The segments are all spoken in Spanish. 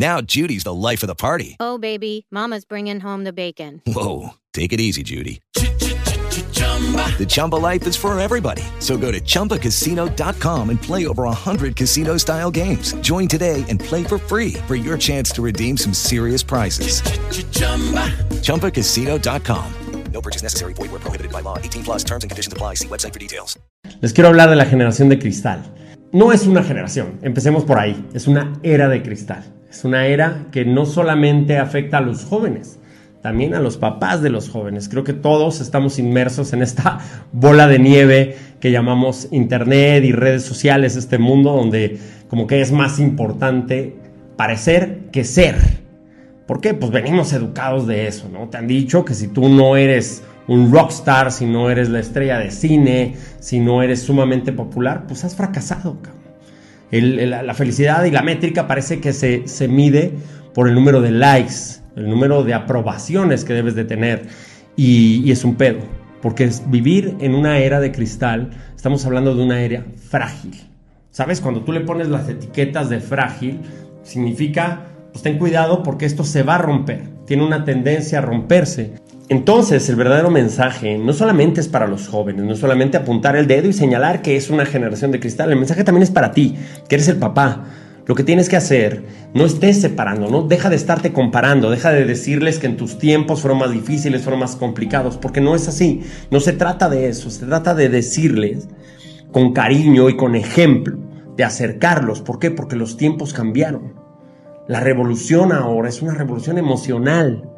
Now Judy's the life of the party. Oh, baby, Mama's bringing home the bacon. Whoa, take it easy, Judy. The Chumba life is for everybody. So go to ChumbaCasino.com and play over 100 casino-style games. Join today and play for free for your chance to redeem some serious prizes. ChumbaCasino.com. No purchase necessary. Void were prohibited by law. 18 plus terms and conditions apply. See website for details. Les quiero hablar de la generación de cristal. No es una generación, empecemos por ahí, es una era de cristal. Es una era que no solamente afecta a los jóvenes, también a los papás de los jóvenes. Creo que todos estamos inmersos en esta bola de nieve que llamamos Internet y redes sociales, este mundo donde como que es más importante parecer que ser. ¿Por qué? Pues venimos educados de eso, ¿no? Te han dicho que si tú no eres un rockstar, si no eres la estrella de cine, si no eres sumamente popular, pues has fracasado, cabrón. La felicidad y la métrica parece que se, se mide por el número de likes, el número de aprobaciones que debes de tener. Y, y es un pedo, porque es vivir en una era de cristal, estamos hablando de una era frágil. ¿Sabes? Cuando tú le pones las etiquetas de frágil, significa, pues ten cuidado porque esto se va a romper, tiene una tendencia a romperse. Entonces, el verdadero mensaje no solamente es para los jóvenes, no solamente apuntar el dedo y señalar que es una generación de cristal, el mensaje también es para ti, que eres el papá. Lo que tienes que hacer, no estés separando, no deja de estarte comparando, deja de decirles que en tus tiempos fueron más difíciles, fueron más complicados, porque no es así. No se trata de eso, se trata de decirles con cariño y con ejemplo, de acercarlos. ¿Por qué? Porque los tiempos cambiaron. La revolución ahora es una revolución emocional.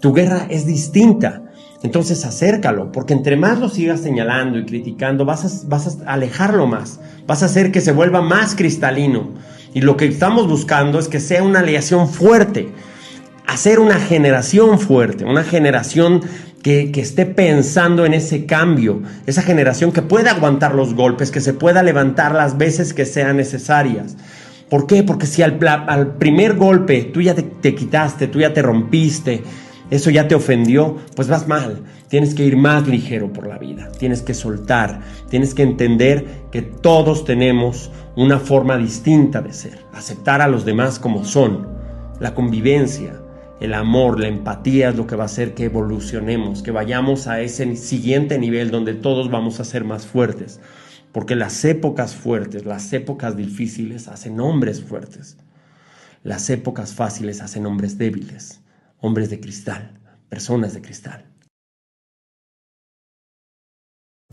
Tu guerra es distinta. Entonces acércalo, porque entre más lo sigas señalando y criticando, vas a, vas a alejarlo más, vas a hacer que se vuelva más cristalino. Y lo que estamos buscando es que sea una aleación fuerte, hacer una generación fuerte, una generación que, que esté pensando en ese cambio, esa generación que pueda aguantar los golpes, que se pueda levantar las veces que sean necesarias. ¿Por qué? Porque si al, al primer golpe tú ya te, te quitaste, tú ya te rompiste, eso ya te ofendió, pues vas mal. Tienes que ir más ligero por la vida, tienes que soltar, tienes que entender que todos tenemos una forma distinta de ser, aceptar a los demás como son, la convivencia, el amor, la empatía es lo que va a hacer que evolucionemos, que vayamos a ese siguiente nivel donde todos vamos a ser más fuertes. Porque las épocas fuertes, las épocas difíciles hacen hombres fuertes. Las épocas fáciles hacen hombres débiles, hombres de cristal, personas de cristal.